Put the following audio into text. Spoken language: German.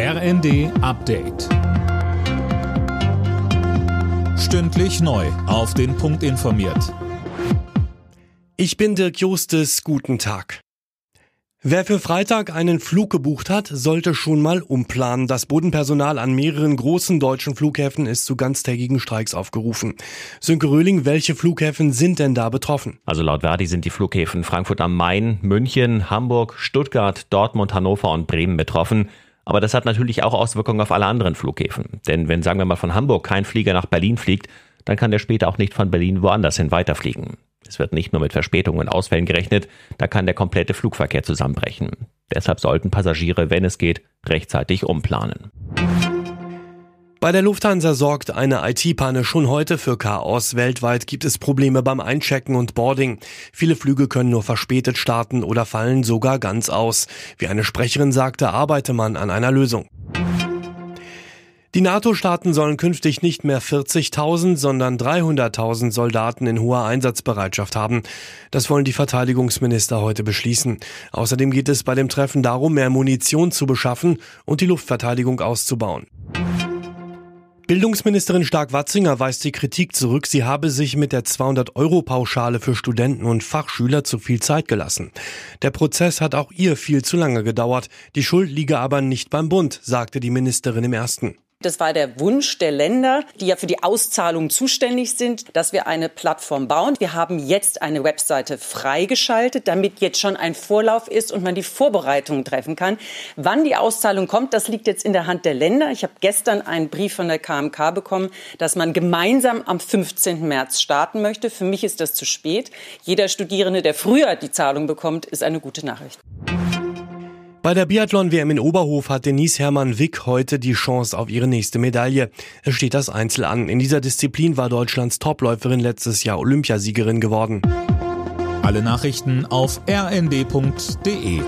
RND Update. Stündlich neu. Auf den Punkt informiert. Ich bin Dirk Justes. Guten Tag. Wer für Freitag einen Flug gebucht hat, sollte schon mal umplanen. Das Bodenpersonal an mehreren großen deutschen Flughäfen ist zu ganztägigen Streiks aufgerufen. Sönke Röhling, welche Flughäfen sind denn da betroffen? Also laut Verdi sind die Flughäfen Frankfurt am Main, München, Hamburg, Stuttgart, Dortmund, Hannover und Bremen betroffen. Aber das hat natürlich auch Auswirkungen auf alle anderen Flughäfen. Denn wenn, sagen wir mal, von Hamburg kein Flieger nach Berlin fliegt, dann kann der später auch nicht von Berlin woanders hin weiterfliegen. Es wird nicht nur mit Verspätungen und Ausfällen gerechnet, da kann der komplette Flugverkehr zusammenbrechen. Deshalb sollten Passagiere, wenn es geht, rechtzeitig umplanen. Bei der Lufthansa sorgt eine IT-Panne schon heute für Chaos. Weltweit gibt es Probleme beim Einchecken und Boarding. Viele Flüge können nur verspätet starten oder fallen sogar ganz aus. Wie eine Sprecherin sagte, arbeite man an einer Lösung. Die NATO-Staaten sollen künftig nicht mehr 40.000, sondern 300.000 Soldaten in hoher Einsatzbereitschaft haben. Das wollen die Verteidigungsminister heute beschließen. Außerdem geht es bei dem Treffen darum, mehr Munition zu beschaffen und die Luftverteidigung auszubauen. Bildungsministerin Stark-Watzinger weist die Kritik zurück, sie habe sich mit der 200-Euro-Pauschale für Studenten und Fachschüler zu viel Zeit gelassen. Der Prozess hat auch ihr viel zu lange gedauert. Die Schuld liege aber nicht beim Bund, sagte die Ministerin im ersten. Das war der Wunsch der Länder, die ja für die Auszahlung zuständig sind, dass wir eine Plattform bauen. Wir haben jetzt eine Webseite freigeschaltet, damit jetzt schon ein Vorlauf ist und man die Vorbereitungen treffen kann. Wann die Auszahlung kommt, das liegt jetzt in der Hand der Länder. Ich habe gestern einen Brief von der KMK bekommen, dass man gemeinsam am 15. März starten möchte. Für mich ist das zu spät. Jeder Studierende, der früher die Zahlung bekommt, ist eine gute Nachricht. Bei der Biathlon-WM in Oberhof hat Denise Hermann Wick heute die Chance auf ihre nächste Medaille. Es steht das Einzel an. In dieser Disziplin war Deutschlands Topläuferin letztes Jahr Olympiasiegerin geworden. Alle Nachrichten auf rnd.de